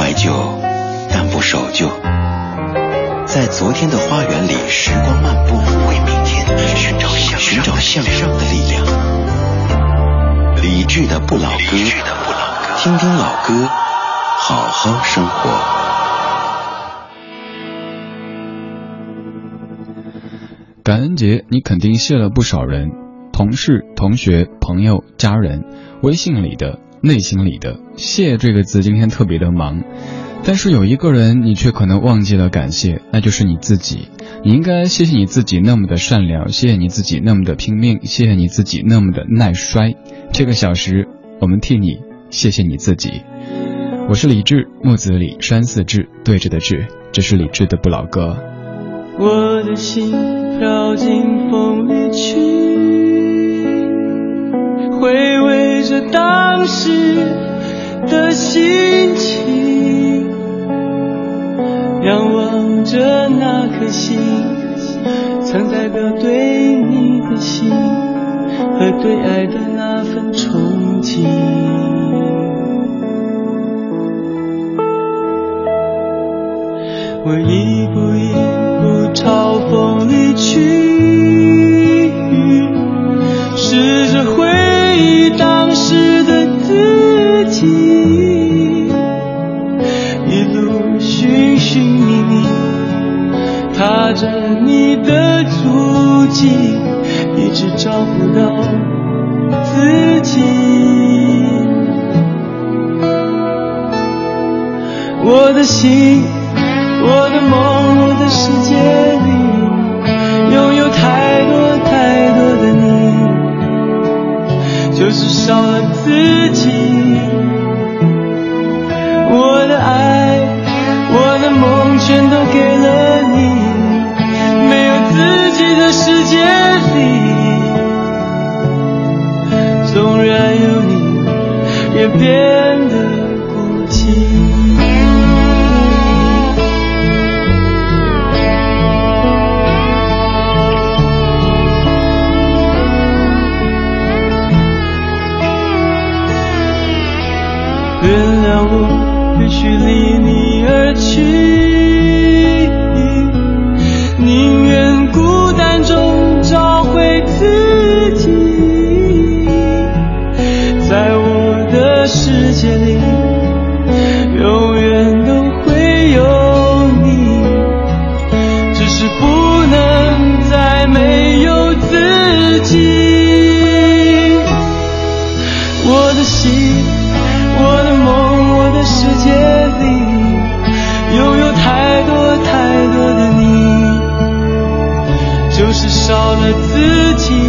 怀旧，但不守旧。在昨天的花园里，时光漫步，为明天寻找寻找向上的力量。理智的不老歌，听听老歌，好好生活。感恩节，你肯定谢了不少人，同事、同学、朋友、家人，微信里的。内心里的“谢”这个字，今天特别的忙，但是有一个人你却可能忘记了感谢，那就是你自己。你应该谢谢你自己那么的善良，谢谢你自己那么的拼命，谢谢你自己那么的耐摔。这个小时，我们替你谢谢你自己。我是李志，木子李，山寺志，对着的志，这是李志的不老歌。我的心飘进风里去。回着当时的心情，仰望着那颗星，曾代表对你的心和对爱的那份憧憬。我一步一步朝风里去，试着回忆。时的自己，一路寻寻觅觅，踏着你的足迹，一直找不到自己。我的心，我的梦，我的世界少了自己，我的爱，我的梦全都给了你，没有自己的世界里，纵然有你，也别了自己。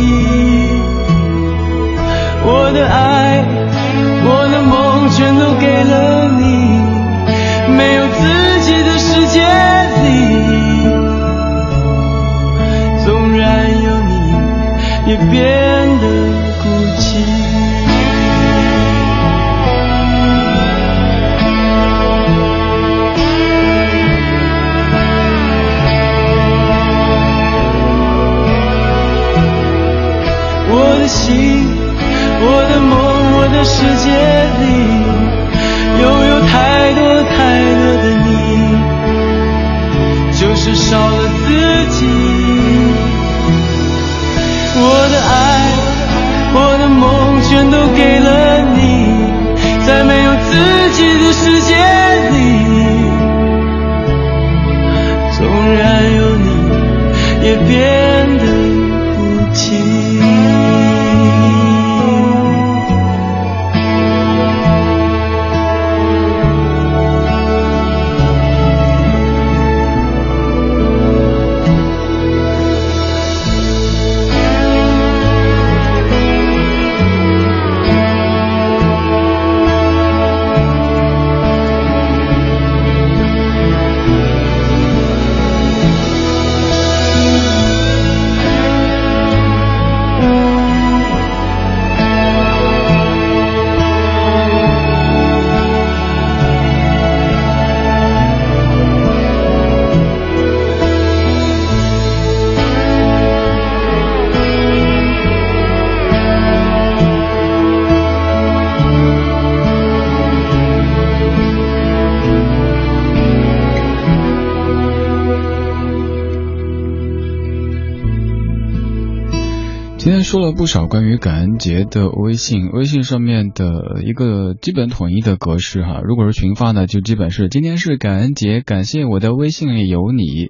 说了不少关于感恩节的微信，微信上面的一个基本统一的格式哈。如果是群发呢，就基本是今天是感恩节，感谢我的微信里有你。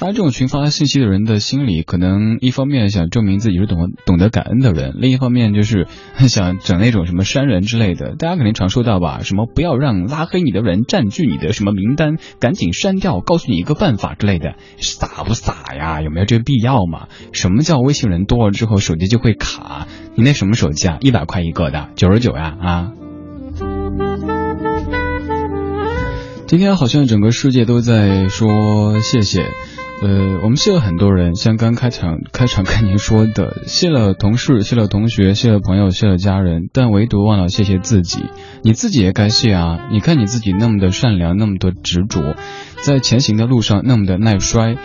发这种群发信息的人的心里，可能一方面想证明自己是懂懂得感恩的人，另一方面就是 想整那种什么删人之类的。大家肯定常收到吧？什么不要让拉黑你的人占据你的什么名单，赶紧删掉，告诉你一个办法之类的，傻不傻呀？有没有这个必要嘛？什么叫微信人多了之后手机就会卡？你那什么手机啊？一百块一个的，九十九呀啊！今天好像整个世界都在说谢谢。呃，我们谢了很多人，像刚开场开场跟您说的，谢了同事，谢了同学，谢了朋友，谢了家人，但唯独忘了谢谢自己。你自己也该谢啊！你看你自己那么的善良，那么的执着，在前行的路上那么的耐摔，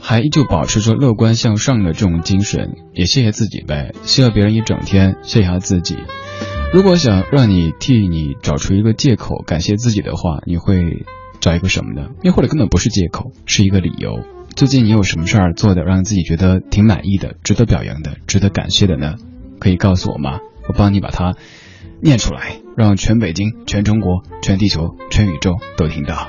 还依旧保持着乐观向上的这种精神，也谢谢自己呗。谢了别人一整天，谢下自己。如果想让你替你找出一个借口感谢自己的话，你会找一个什么呢？又或者根本不是借口，是一个理由。最近你有什么事儿做的让自己觉得挺满意的、值得表扬的、值得感谢的呢？可以告诉我吗？我帮你把它念出来，让全北京、全中国、全地球、全宇宙都听到。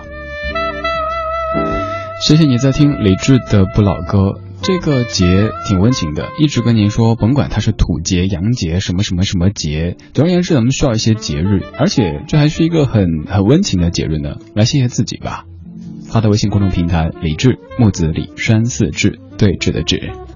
谢谢你在听李志的不老歌，这个节挺温情的，一直跟您说，甭管它是土节、洋节、什么什么什么节，总而言之，咱们需要一些节日，而且这还是一个很很温情的节日呢。来谢谢自己吧。发到微信公众平台李志木子李山寺志对峙的志。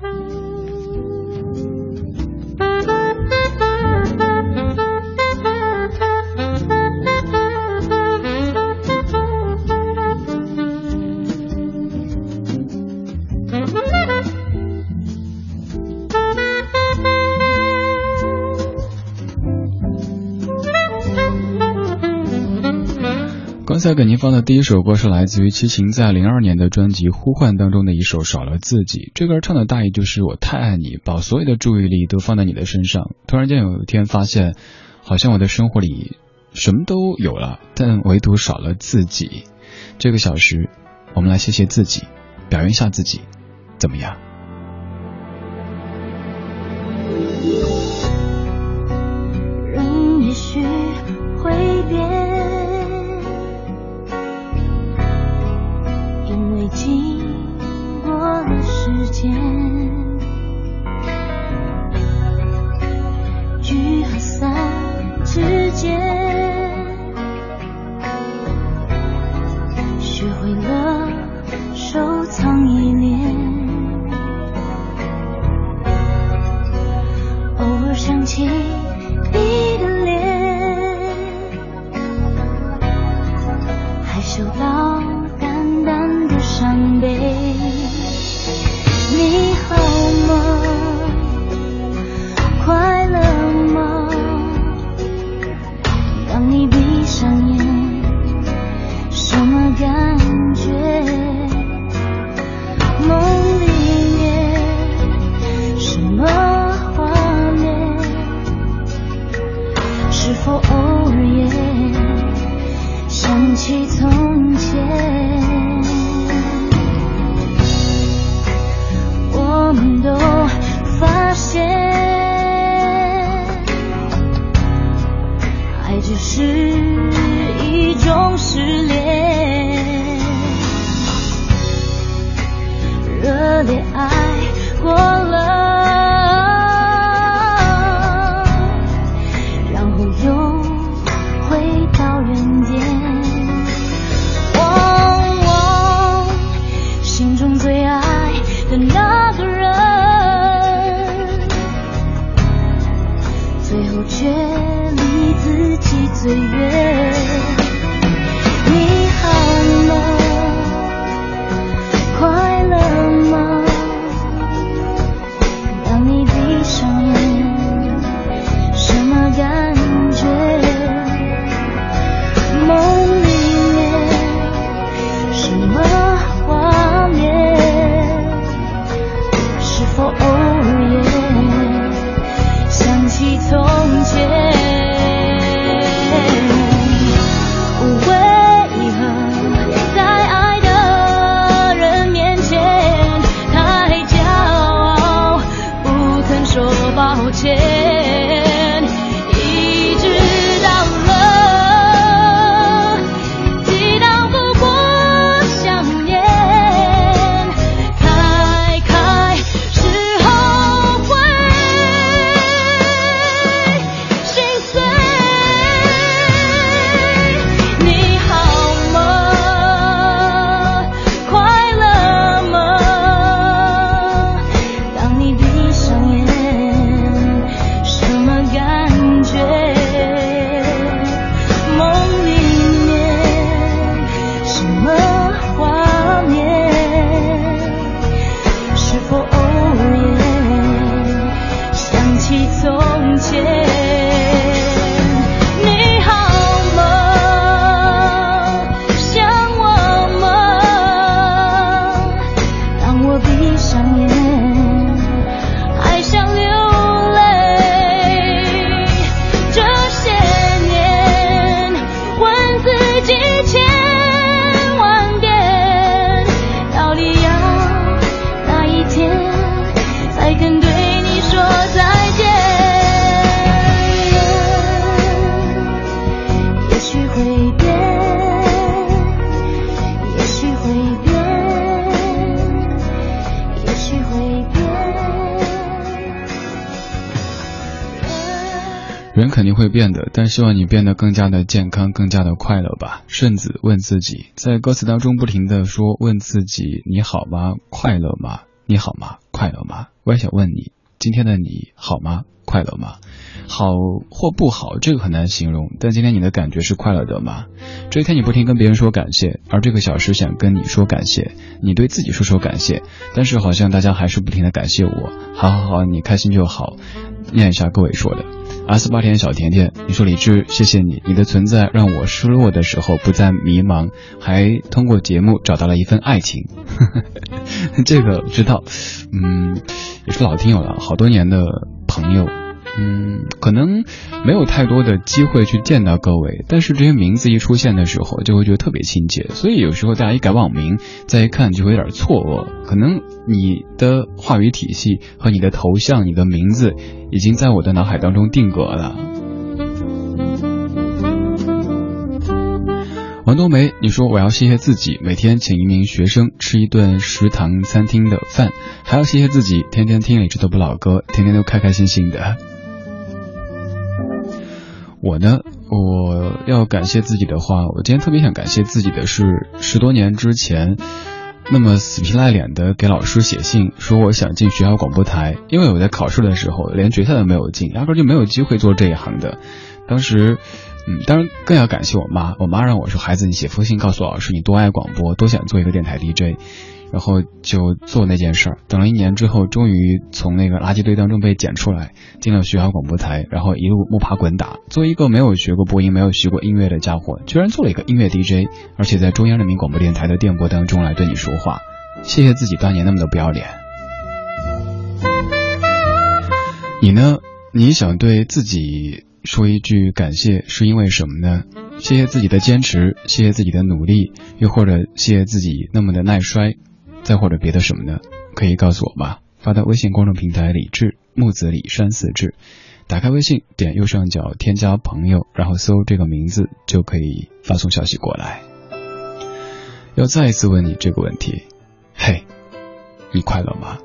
才给您放的第一首歌是来自于齐秦在零二年的专辑《呼唤》当中的一首《少了自己》。这歌唱的大意就是我太爱你，把所有的注意力都放在你的身上。突然间有一天发现，好像我的生活里什么都有了，但唯独少了自己。这个小时，我们来谢谢自己，表扬一下自己，怎么样？会变的，但希望你变得更加的健康，更加的快乐吧。顺子问自己，在歌词当中不停的说：“问自己，你好吗？快乐吗？你好吗？快乐吗？”我也想问你，今天的你好吗？快乐吗？好或不好，这个很难形容。但今天你的感觉是快乐的吗？这一天你不停跟别人说感谢，而这个小时想跟你说感谢，你对自己说说感谢。但是好像大家还是不停的感谢我。好好好，你开心就好。念一下各位说的。阿斯巴甜小甜甜，你说李志，谢谢你，你的存在让我失落的时候不再迷茫，还通过节目找到了一份爱情。这个知道，嗯，也是老听友了，好多年的朋友。嗯，可能没有太多的机会去见到各位，但是这些名字一出现的时候，就会觉得特别亲切。所以有时候大家一改网名，再一看就会有点错愕。可能你的话语体系和你的头像、你的名字，已经在我的脑海当中定格了。王冬梅，你说我要谢谢自己，每天请一名学生吃一顿食堂餐厅的饭，还要谢谢自己，天天听李志的不老歌，天天都开开心心的。我呢，我要感谢自己的话，我今天特别想感谢自己的是，十多年之前，那么死皮赖脸的给老师写信，说我想进学校广播台，因为我在考试的时候连决赛都没有进，压根就没有机会做这一行的。当时，嗯，当然更要感谢我妈，我妈让我说，孩子，你写封信告诉老师，你多爱广播，多想做一个电台 DJ。然后就做那件事儿，等了一年之后，终于从那个垃圾堆当中被捡出来，进了学校广播台，然后一路摸爬滚打，作为一个没有学过播音、没有学过音乐的家伙，居然做了一个音乐 DJ，而且在中央人民广播电台的电波当中来对你说话，谢谢自己当年那么的不要脸。你呢？你想对自己说一句感谢，是因为什么呢？谢谢自己的坚持，谢谢自己的努力，又或者谢谢自己那么的耐摔。再或者别的什么呢？可以告诉我吗？发到微信公众平台李志木子李山四志，打开微信，点右上角添加朋友，然后搜这个名字就可以发送消息过来。要再一次问你这个问题，嘿，你快乐吗？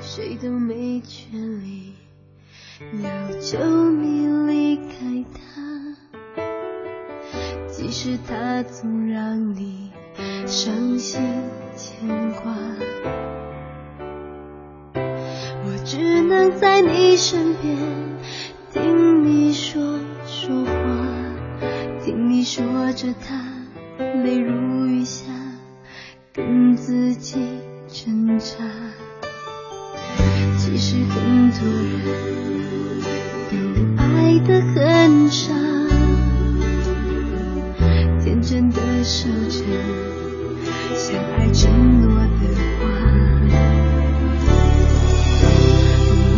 谁都没权利要求你即使他总让你伤心牵挂，我只能在你身边，听你说说话，听你说着他泪如雨下，跟自己挣扎。其实很多人都爱得很傻。真的守着相爱承诺的话，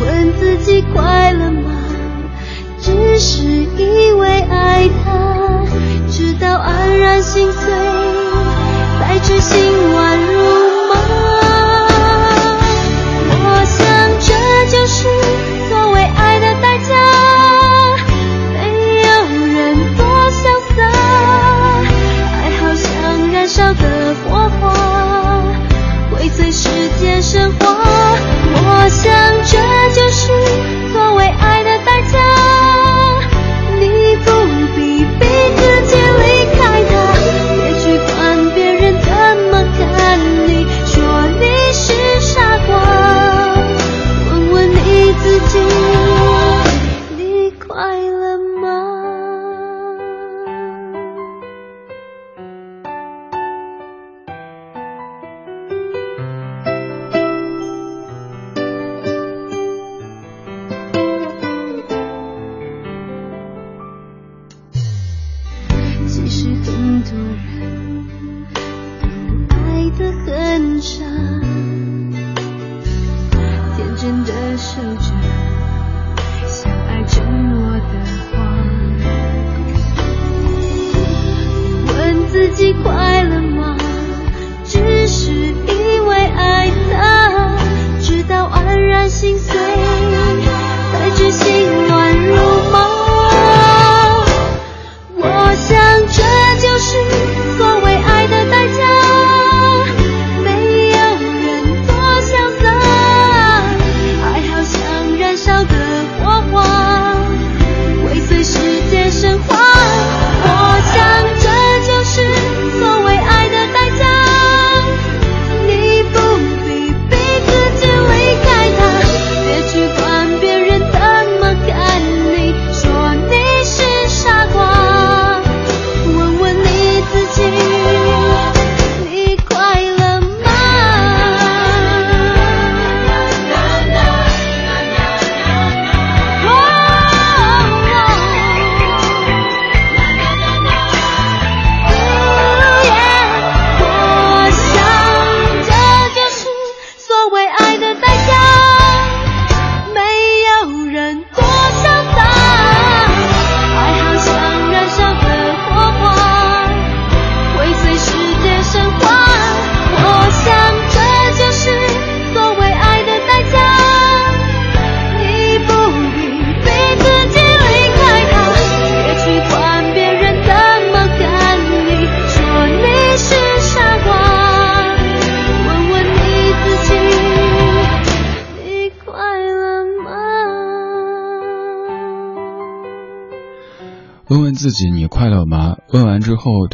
问自己快乐吗？只是因为爱他，直到黯然心碎，才知心乱如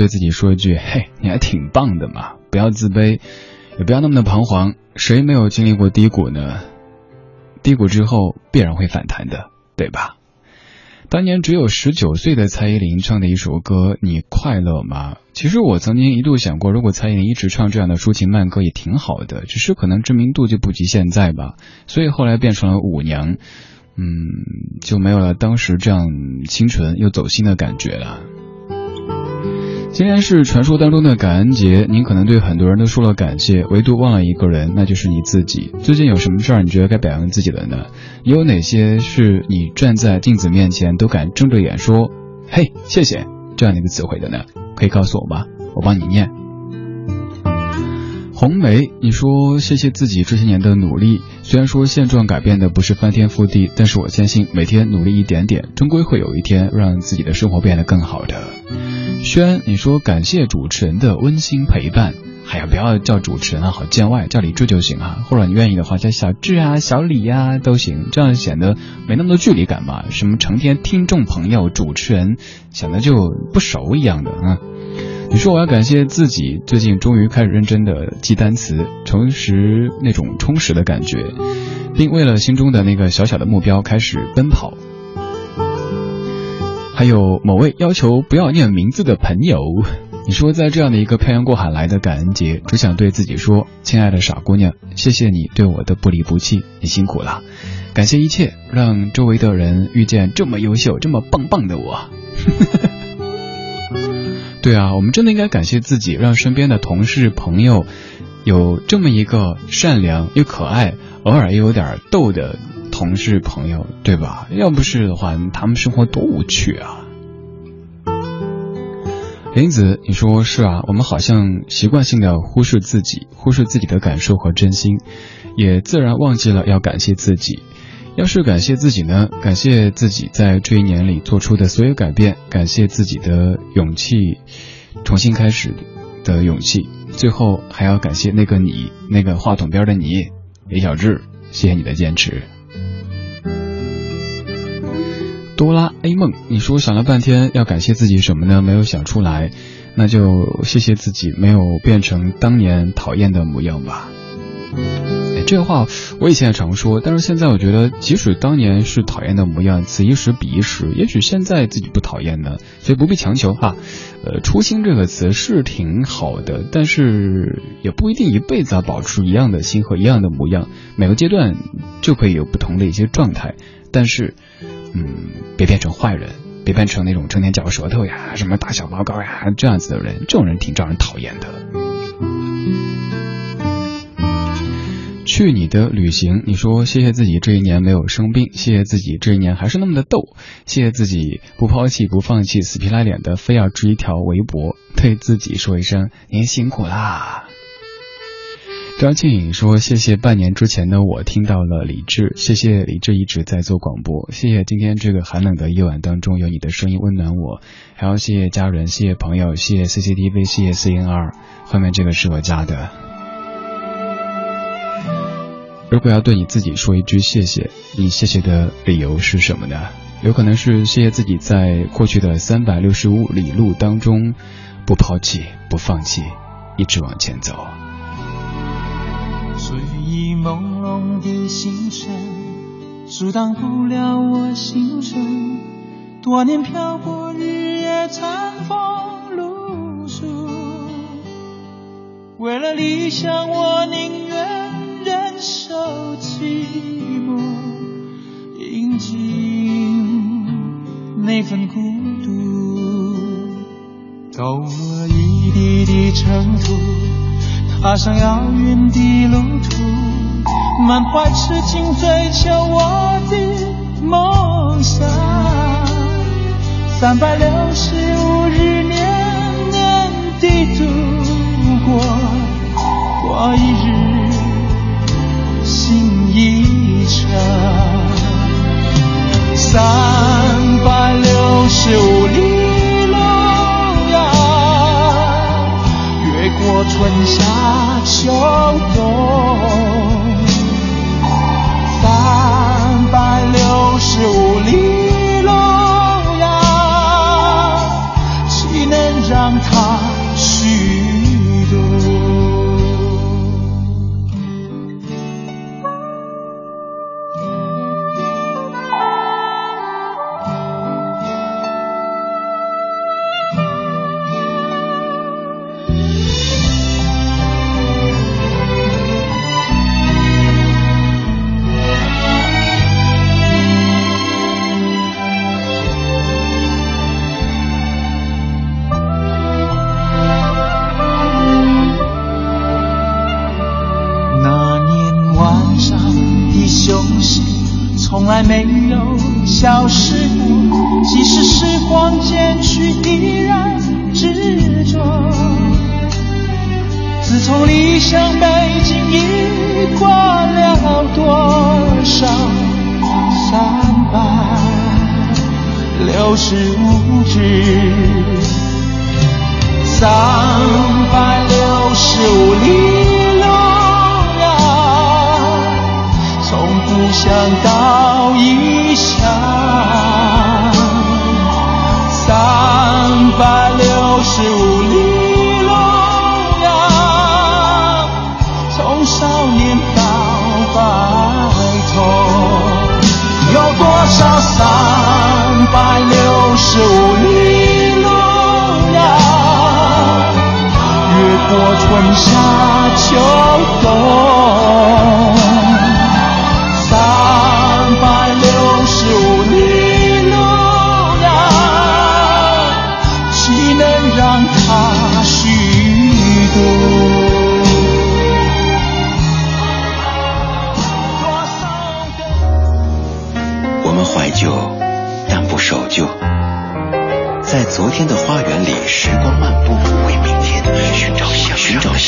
对自己说一句：“嘿，你还挺棒的嘛！”不要自卑，也不要那么的彷徨。谁没有经历过低谷呢？低谷之后必然会反弹的，对吧？当年只有十九岁的蔡依林唱的一首歌《你快乐吗》？其实我曾经一度想过，如果蔡依林一直唱这样的抒情慢歌也挺好的，只是可能知名度就不及现在吧。所以后来变成了舞娘。嗯，就没有了当时这样清纯又走心的感觉了。今天是传说当中的感恩节，您可能对很多人都说了感谢，唯独忘了一个人，那就是你自己。最近有什么事儿你觉得该表扬自己的呢？有哪些是你站在镜子面前都敢睁着眼说“嘿，谢谢”这样的一个词汇的呢？可以告诉我吗？我帮你念。红梅，你说谢谢自己这些年的努力。虽然说现状改变的不是翻天覆地，但是我相信每天努力一点点，终归会有一天让自己的生活变得更好的。轩，你说感谢主持人的温馨陪伴。哎呀，不要叫主持人啊，好见外，叫李志就行啊。或者你愿意的话，叫小志啊、小李呀都行，这样显得没那么多距离感嘛。什么成天听众朋友、主持人，显得就不熟一样的啊。你说我要感谢自己，最近终于开始认真的记单词，重拾那种充实的感觉，并为了心中的那个小小的目标开始奔跑。还有某位要求不要念名字的朋友，你说在这样的一个漂洋过海来的感恩节，只想对自己说，亲爱的傻姑娘，谢谢你对我的不离不弃，你辛苦了，感谢一切让周围的人遇见这么优秀、这么棒棒的我。对啊，我们真的应该感谢自己，让身边的同事朋友有这么一个善良又可爱，偶尔又有点逗的同事朋友，对吧？要不是的话，他们生活多无趣啊！林子，你说是啊？我们好像习惯性的忽视自己，忽视自己的感受和真心，也自然忘记了要感谢自己。要是感谢自己呢？感谢自己在这一年里做出的所有改变，感谢自己的勇气，重新开始的勇气。最后还要感谢那个你，那个话筒边的你，李小志，谢谢你的坚持。哆啦 A 梦，你说想了半天要感谢自己什么呢？没有想出来，那就谢谢自己没有变成当年讨厌的模样吧。这话我以前也常说，但是现在我觉得，即使当年是讨厌的模样，此一时彼一时，也许现在自己不讨厌呢，所以不必强求哈。呃，初心这个词是挺好的，但是也不一定一辈子要保持一样的心和一样的模样，每个阶段就可以有不同的一些状态，但是，嗯，别变成坏人，别变成那种成天嚼舌头呀、什么打小报告呀这样子的人，这种人挺招人讨厌的。去你的旅行！你说谢谢自己这一年没有生病，谢谢自己这一年还是那么的逗，谢谢自己不抛弃不放弃，死皮赖脸的非要织一条围脖，对自己说一声您辛苦啦。张庆颖说谢谢半年之前的我听到了李志，谢谢李志一直在做广播，谢谢今天这个寒冷的夜晚当中有你的声音温暖我，还要谢谢家人，谢谢朋友，谢谢 CCTV，谢谢 CNR，后面这个是我家的。如果要对你自己说一句谢谢，你谢谢的理由是什么呢？有可能是谢谢自己在过去的三百六十五里路当中，不抛弃不放弃，一直往前走。睡意朦胧的星辰，阻挡不了我心声。多年漂泊，日夜餐风露宿，为了理想，我宁愿。忍受寂寞，饮尽那份孤独，走了一地的尘土，踏上遥远的路途，满怀痴情追求我的梦想。三百六十五日年年地度过，过一日。一程。三百六十五里路呀，越过春夏秋冬。三百六十五里路呀，岂能让它？春夏秋冬，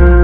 喝。岁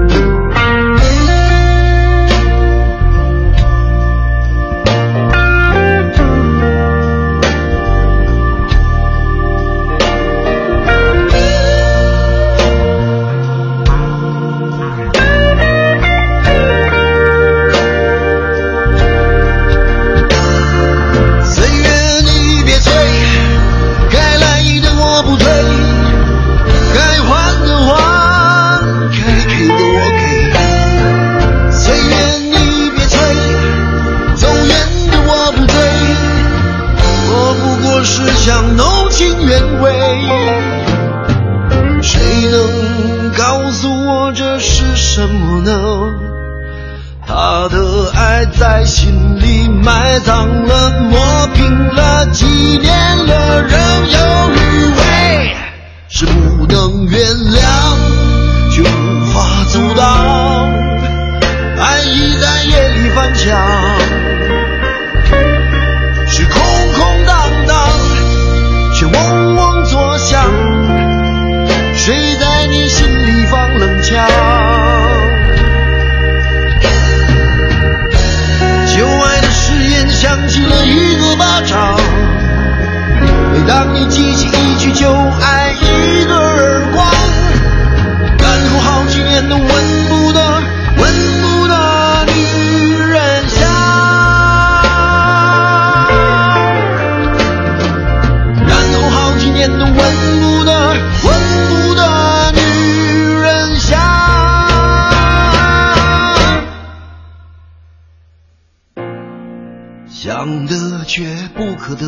却不可得，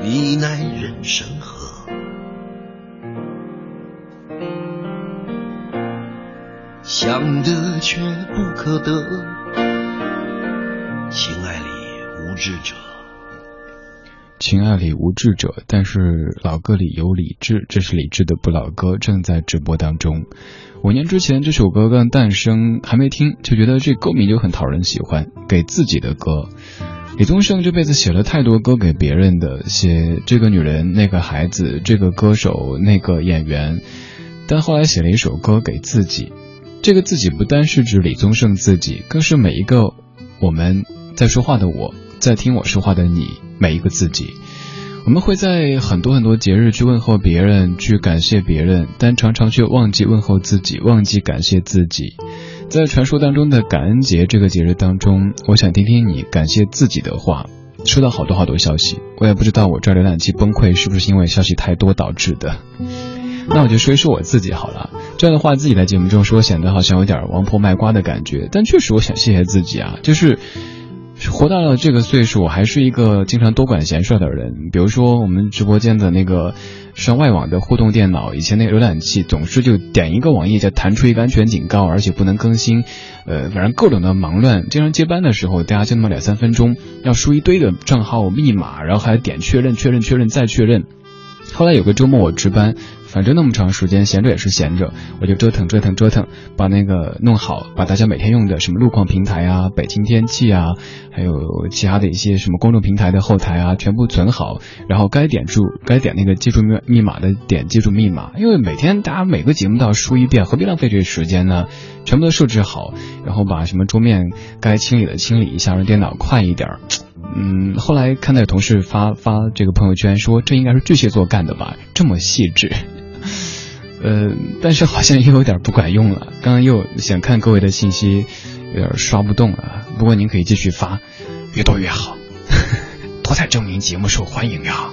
你奈人生何？想得却不可得，情爱里无智者。情爱里无智者，但是老歌里有理智，这是李智的不老歌，正在直播当中。五年之前这首歌刚诞生，还没听就觉得这歌名就很讨人喜欢，给自己的歌。李宗盛这辈子写了太多歌给别人的，写这个女人、那个孩子、这个歌手、那个演员，但后来写了一首歌给自己。这个自己不单是指李宗盛自己，更是每一个我们在说话的我，在听我说话的你，每一个自己。我们会在很多很多节日去问候别人，去感谢别人，但常常却忘记问候自己，忘记感谢自己。在传说当中的感恩节这个节日当中，我想听听你感谢自己的话。收到好多好多消息，我也不知道我这浏览器崩溃是不是因为消息太多导致的。那我就说一说我自己好了。这样的话自己在节目中说，显得好像有点王婆卖瓜的感觉。但确实，我想谢谢自己啊，就是活到了这个岁数，我还是一个经常多管闲事的人。比如说，我们直播间的那个上外网的互动电脑，以前那个浏览器总是就点一个网页就弹出一个安全警告，而且不能更新。呃，反正各种的忙乱。经常接班的时候，大家就那么两三分钟，要输一堆的账号密码，然后还点确认、确认、确认再确认。后来有个周末我值班。反正那么长时间，闲着也是闲着，我就折腾折腾折腾，把那个弄好，把大家每天用的什么路况平台啊、北京天气啊，还有其他的一些什么公众平台的后台啊，全部存好，然后该点住该点那个记住密密码的点记住密码，因为每天大家每个节目都要输一遍，何必浪费这个时间呢？全部都设置好，然后把什么桌面该清理的清理一下，让电脑快一点。嗯，后来看到有同事发发这个朋友圈说，这应该是巨蟹座干的吧，这么细致。呃，但是好像又有点不管用了。刚刚又想看各位的信息，有点刷不动了。不过您可以继续发，越多越好，多在证明节目受欢迎呀。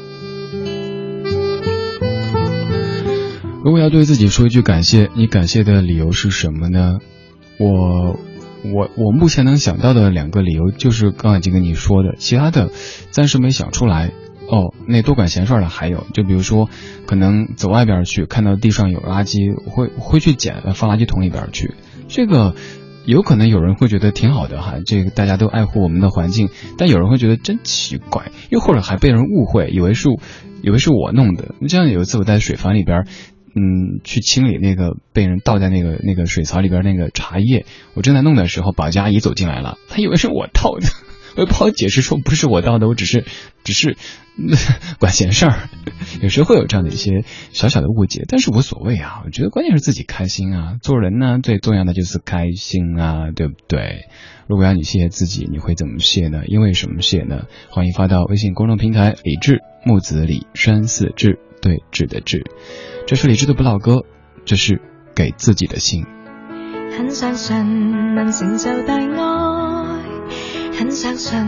如果要对自己说一句感谢，你感谢的理由是什么呢？我我我目前能想到的两个理由就是刚才已经跟你说的，其他的暂时没想出来。哦，那多管闲事的还有，就比如说，可能走外边去，看到地上有垃圾，会会去捡，放垃圾桶里边去。这个有可能有人会觉得挺好的哈，这个大家都爱护我们的环境，但有人会觉得真奇怪，又或者还被人误会，以为是以为是我弄的。这样有一次我在水房里边，嗯，去清理那个被人倒在那个那个水槽里边那个茶叶，我正在弄的时候，保洁阿姨走进来了，她以为是我倒的。我不好解释，说不是我倒的，我只是，只是 管闲事儿。有时候会有这样的一些小小的误解，但是无所谓啊。我觉得关键是自己开心啊。做人呢，最重要的就是开心啊，对不对？如果要你谢谢自己，你会怎么谢呢？因为什么谢呢？欢迎发到微信公众平台李志木子李山寺志对志的志，这是李志的不老歌，这是给自己的信。很相信能承受大爱。很相信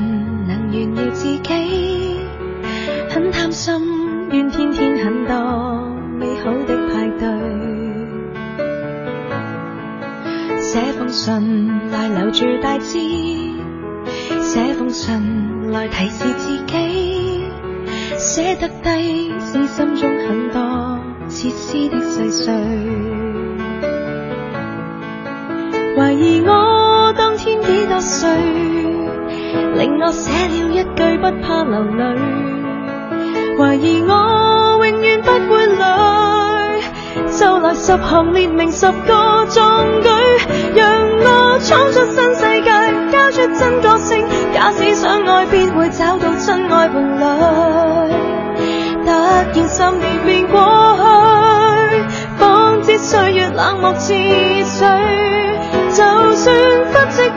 能炫耀自己，很贪心，愿天天很多美好的派对。写封信来留住大志，写封信来提示自己，写得低是心中很多切丝的细碎。怀疑我令我写了一句不怕流泪，怀疑我永远不会累，就来十行列明十个壮举，让我闯出新世界，交出真个性。假使相爱，必会找到真爱伴侣。突然十年便过去，方知岁月冷漠似水。就算不息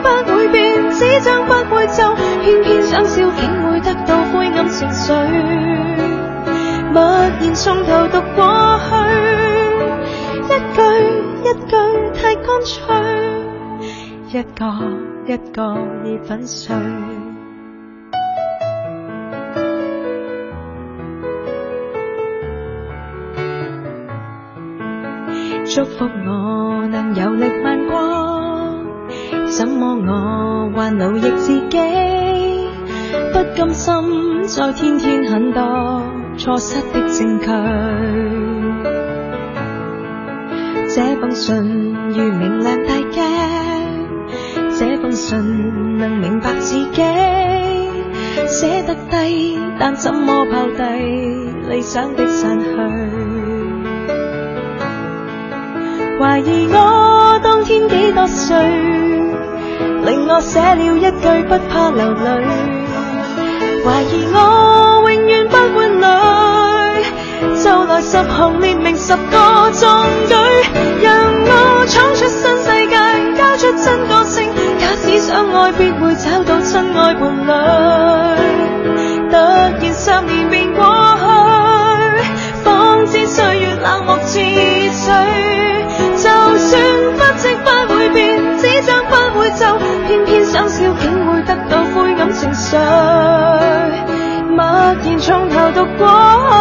不会变，纸张不会皱，偏偏想笑，竟会得到灰暗情绪。默然从头读过去，一句一句太干脆，一个一个已粉碎。祝福我能游历万国。怎么我还奴役自己？不甘心再天天很多错失的证据。这封信如明亮大镜，这封信能明白自己。写得低，但怎么抛低理想的散去？怀疑我当天几多岁，令我写了一句不怕流泪。怀疑我永远不会累，就来十行列明十个壮举，让我闯出新世界，交出真个性。假使相爱，必会找到真爱伴侣。突然十年便过去，方知岁月冷漠似默然从头读过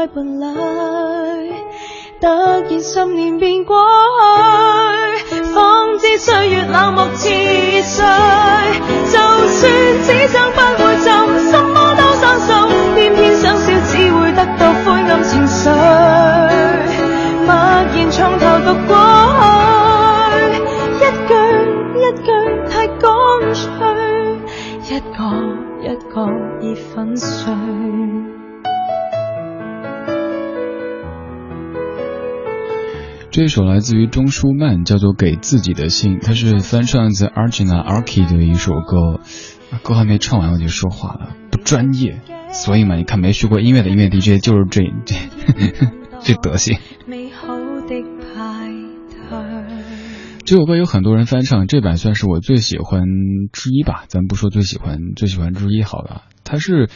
爱伴侣。突然十年便过去，方知岁月冷漠似水。就算只想不会皱，什么都相信，偏偏想笑，只会得到灰暗情绪。默然从头读过去，一句一句太干脆，一个。一个已粉碎。这首来自于钟舒曼，叫做《给自己的信》，它是翻唱自 Arjuna Arki 的一首歌。歌还没唱完我就说话了，不专业。所以嘛，你看没学过音乐的音乐 DJ 就是这这这德行。这首歌有很多人翻唱，这版算是我最喜欢之一吧。咱不说最喜欢，最喜欢之一好了。它是，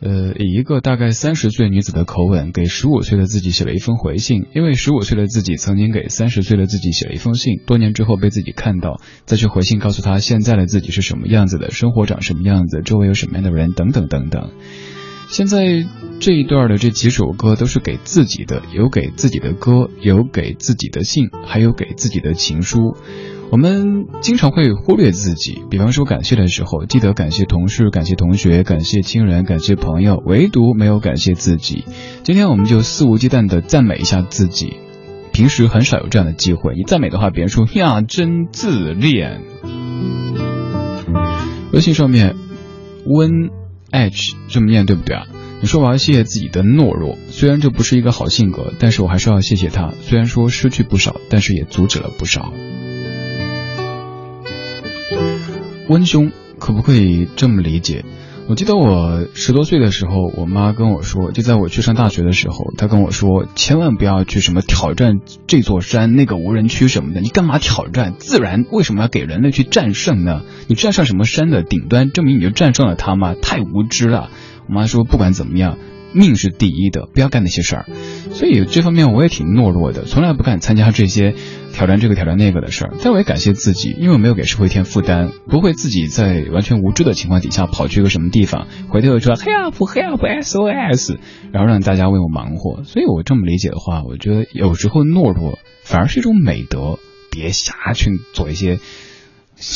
呃，以一个大概三十岁女子的口吻，给十五岁的自己写了一封回信。因为十五岁的自己曾经给三十岁的自己写了一封信，多年之后被自己看到，再去回信告诉他现在的自己是什么样子的，生活长什么样子，周围有什么样的人，等等等等。现在这一段的这几首歌都是给自己的，有给自己的歌，有给自己的信，还有给自己的情书。我们经常会忽略自己，比方说感谢的时候，记得感谢同事、感谢同学、感谢亲人、感谢朋友，唯独没有感谢自己。今天我们就肆无忌惮的赞美一下自己，平时很少有这样的机会。你赞美的话，别人说呀，真自恋。微信上面温。H 这么念对不对啊？你说我要谢谢自己的懦弱，虽然这不是一个好性格，但是我还是要谢谢他。虽然说失去不少，但是也阻止了不少。温兄，可不可以这么理解？我记得我十多岁的时候，我妈跟我说，就在我去上大学的时候，她跟我说，千万不要去什么挑战这座山、那个无人区什么的。你干嘛挑战自然？为什么要给人类去战胜呢？你站上什么山的顶端，证明你就战胜了它吗？太无知了！我妈说，不管怎么样。命是第一的，不要干那些事儿。所以这方面我也挺懦弱的，从来不敢参加这些挑战这个挑战那个的事儿。但我也感谢自己，因为我没有给社会添负担，不会自己在完全无知的情况底下跑去一个什么地方，回头又说 help help sos，然后让大家为我忙活。所以我这么理解的话，我觉得有时候懦弱反而是一种美德，别瞎去做一些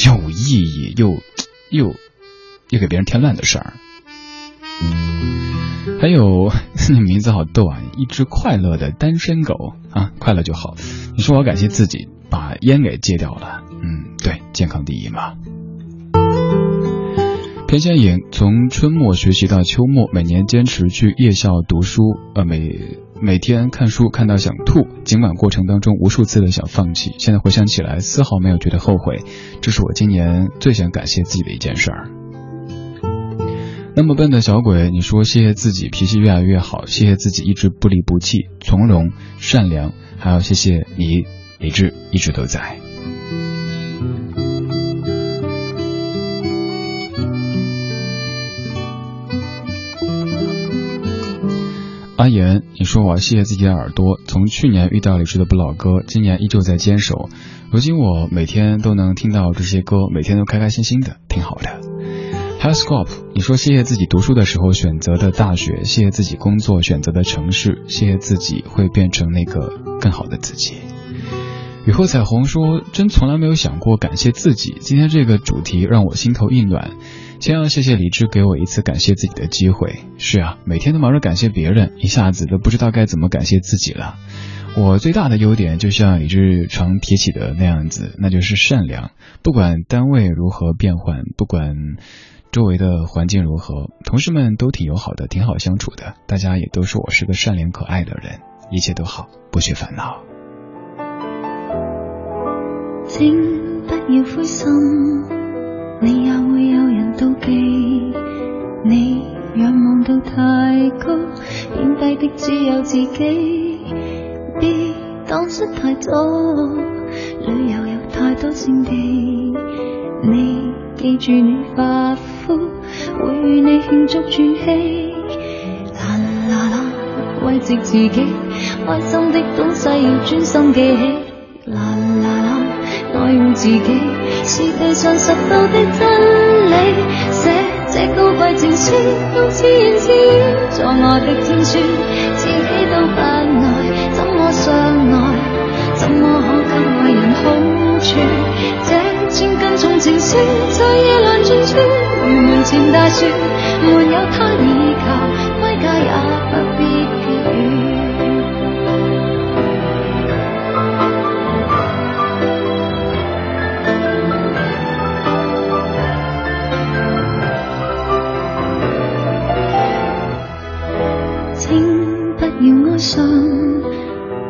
有意义又又又给别人添乱的事儿。还有，你名字好逗啊！一只快乐的单身狗啊，快乐就好。你说我感谢自己把烟给戒掉了，嗯，对，健康第一嘛。偏向眼从春末学习到秋末，每年坚持去夜校读书，呃，每每天看书看到想吐，尽管过程当中无数次的想放弃，现在回想起来丝毫没有觉得后悔，这是我今年最想感谢自己的一件事儿。那么笨的小鬼，你说谢谢自己脾气越来越好，谢谢自己一直不离不弃、从容、善良，还要谢谢你理智一直都在。阿言，你说我要谢谢自己的耳朵，从去年遇到李志的不老歌，今年依旧在坚守。如今我每天都能听到这些歌，每天都开开心心的，挺好的。Pascope 你说谢谢自己读书的时候选择的大学，谢谢自己工作选择的城市，谢谢自己会变成那个更好的自己。雨后彩虹说，真从来没有想过感谢自己，今天这个主题让我心头一暖。先要谢谢李智给我一次感谢自己的机会。是啊，每天都忙着感谢别人，一下子都不知道该怎么感谢自己了。我最大的优点，就像李智常提起的那样子，那就是善良。不管单位如何变换，不管周围的环境如何，同事们都挺友好的，挺好相处的。大家也都说我是个善良可爱的人，一切都好，不需烦恼。请不要灰心。你也会有人妒忌，你仰望到太高，贬低的只有自己。别当失太多，旅游有太多胜地。你记住你发肤，会与你庆祝转机。啦啦啦，慰藉自己，开心的东西要专心记起。啦啦啦，爱护自己。是地上拾到的真理，写这高贵情书，用自言自语作我的天书，自己都不相爱？怎么可给爱人好处？这千斤重情书在夜阑尽处，如门前大树，没有他倚靠，归家也不必疲倦。请不要哀伤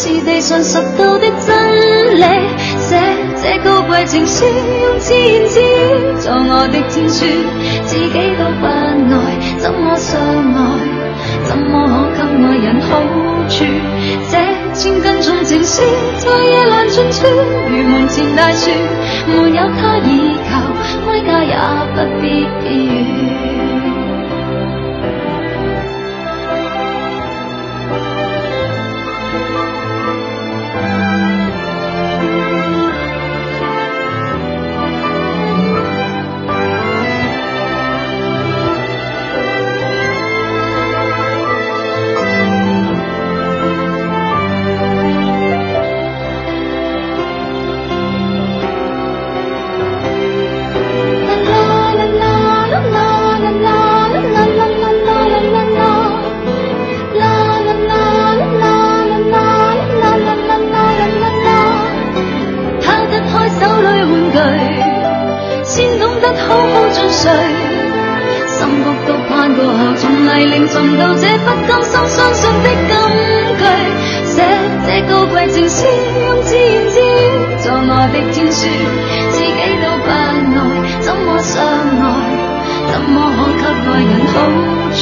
是地上拾到的真理。写这高贵情书，用千字作我的天书，自己都不爱，怎么相爱？怎么可给爱人好处？这千斤重情书，在夜阑尽处，如门前大树，没有他倚靠，归家也不必疲倦。令寻到这不甘心相信的金句写这高贵情书用自言字语作我的天书自己都不爱怎么相爱怎么可给爱人好处？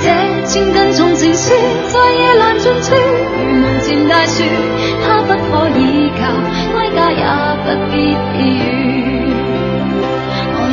这千斤重情书在夜阑尽处如门前大树他不可以求归家也不必避雨。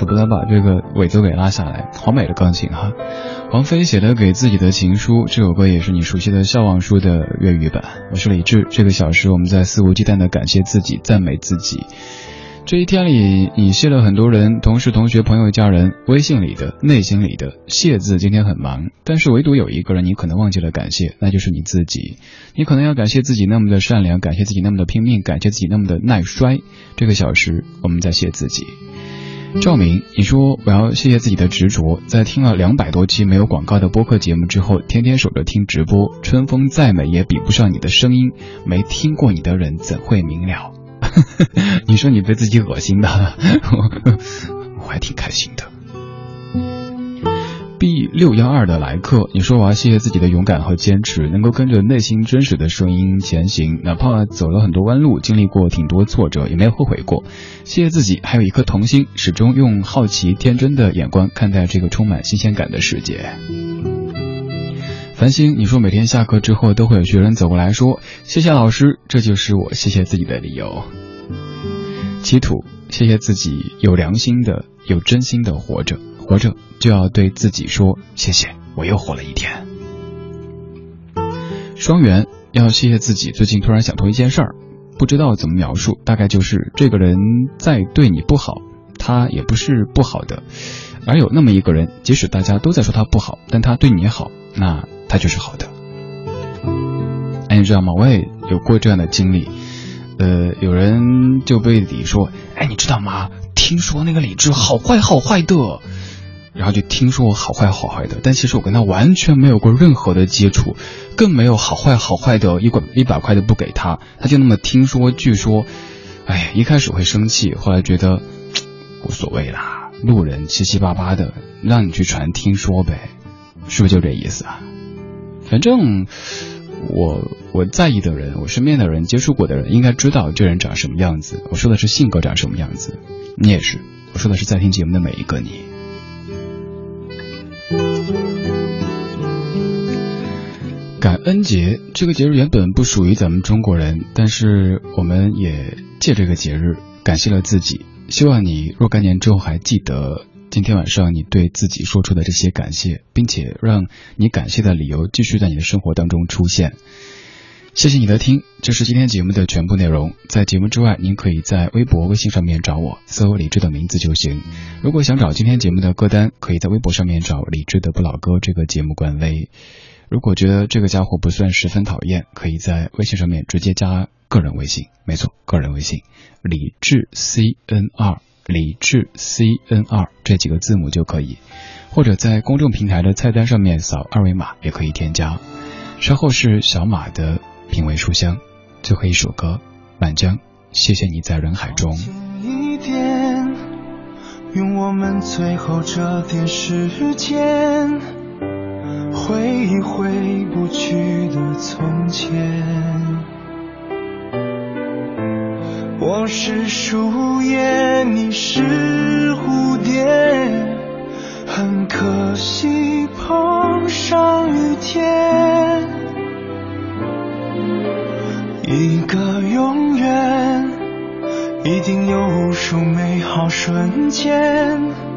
舍不得把这个尾奏给拉下来，好美的钢琴哈！王菲写的给自己的情书，这首歌也是你熟悉的《笑忘书》的粤语版。我是李志，这个小时我们在肆无忌惮的感谢自己，赞美自己。这一天里，你谢了很多人，同事、同学、朋友、家人，微信里的、内心里的谢字。今天很忙，但是唯独有一个人，你可能忘记了感谢，那就是你自己。你可能要感谢自己那么的善良，感谢自己那么的拼命，感谢自己那么的耐摔。这个小时，我们在谢自己。赵明，你说我要谢谢自己的执着，在听了两百多期没有广告的播客节目之后，天天守着听直播。春风再美也比不上你的声音，没听过你的人怎会明了？你说你被自己恶心的，我还挺开心的。B 六幺二的来客，你说我要谢谢自己的勇敢和坚持，能够跟着内心真实的声音前行，哪怕走了很多弯路，经历过挺多挫折，也没有后悔过。谢谢自己，还有一颗童心，始终用好奇天真的眼光看待这个充满新鲜感的世界。繁星，你说每天下课之后都会有学生走过来说谢谢老师，这就是我谢谢自己的理由。祈土，谢谢自己有良心的、有真心的活着。活着就要对自己说谢谢，我又活了一天。双元要谢谢自己，最近突然想通一件事儿，不知道怎么描述，大概就是这个人再对你不好，他也不是不好的，而有那么一个人，即使大家都在说他不好，但他对你好，那他就是好的。哎，你知道吗？我也有过这样的经历，呃，有人就被你说，哎，你知道吗？听说那个李志好坏好坏的。然后就听说我好坏好坏的，但其实我跟他完全没有过任何的接触，更没有好坏好坏的一块一百块都不给他，他就那么听说据说，哎，一开始会生气，后来觉得无所谓啦，路人七七八八的，让你去传听说呗，是不是就这意思啊？反正我我在意的人，我身边的人接触过的人，应该知道这人长什么样子。我说的是性格长什么样子，你也是，我说的是在听节目的每一个你。感恩节这个节日原本不属于咱们中国人，但是我们也借这个节日感谢了自己。希望你若干年之后还记得今天晚上你对自己说出的这些感谢，并且让你感谢的理由继续在你的生活当中出现。谢谢你的听，这是今天节目的全部内容。在节目之外，您可以在微博、微信上面找我，搜李志的名字就行。如果想找今天节目的歌单，可以在微博上面找李志的不老歌这个节目官微。如果觉得这个家伙不算十分讨厌，可以在微信上面直接加个人微信，没错，个人微信李智 C N 二，李智 C N 二这几个字母就可以，或者在公众平台的菜单上面扫二维码也可以添加。稍后是小马的品味书香，最后一首歌满江，谢谢你在人海中。用我们最后这点时间。回忆回不去的从前，我是树叶，你是蝴蝶，很可惜碰上雨天，一个永远，一定有无数美好瞬间。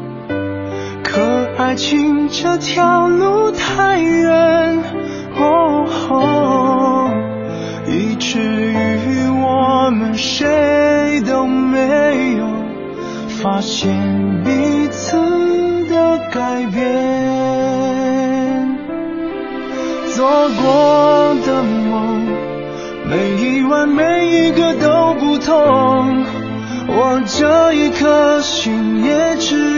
爱情这条路太远，哦，以至于我们谁都没有发现彼此的改变。做过的梦，每一晚每一个都不同。我这一颗心也只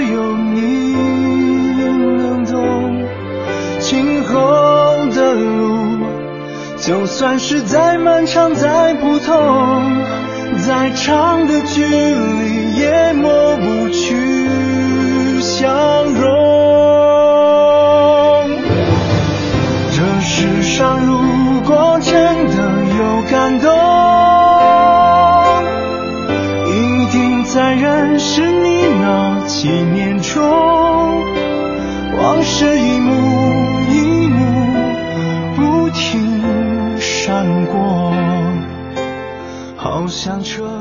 就算是再漫长再不同，再长的距离也抹不去相融。这世上如果真的有感动。一定在认识你那几年中，上，车。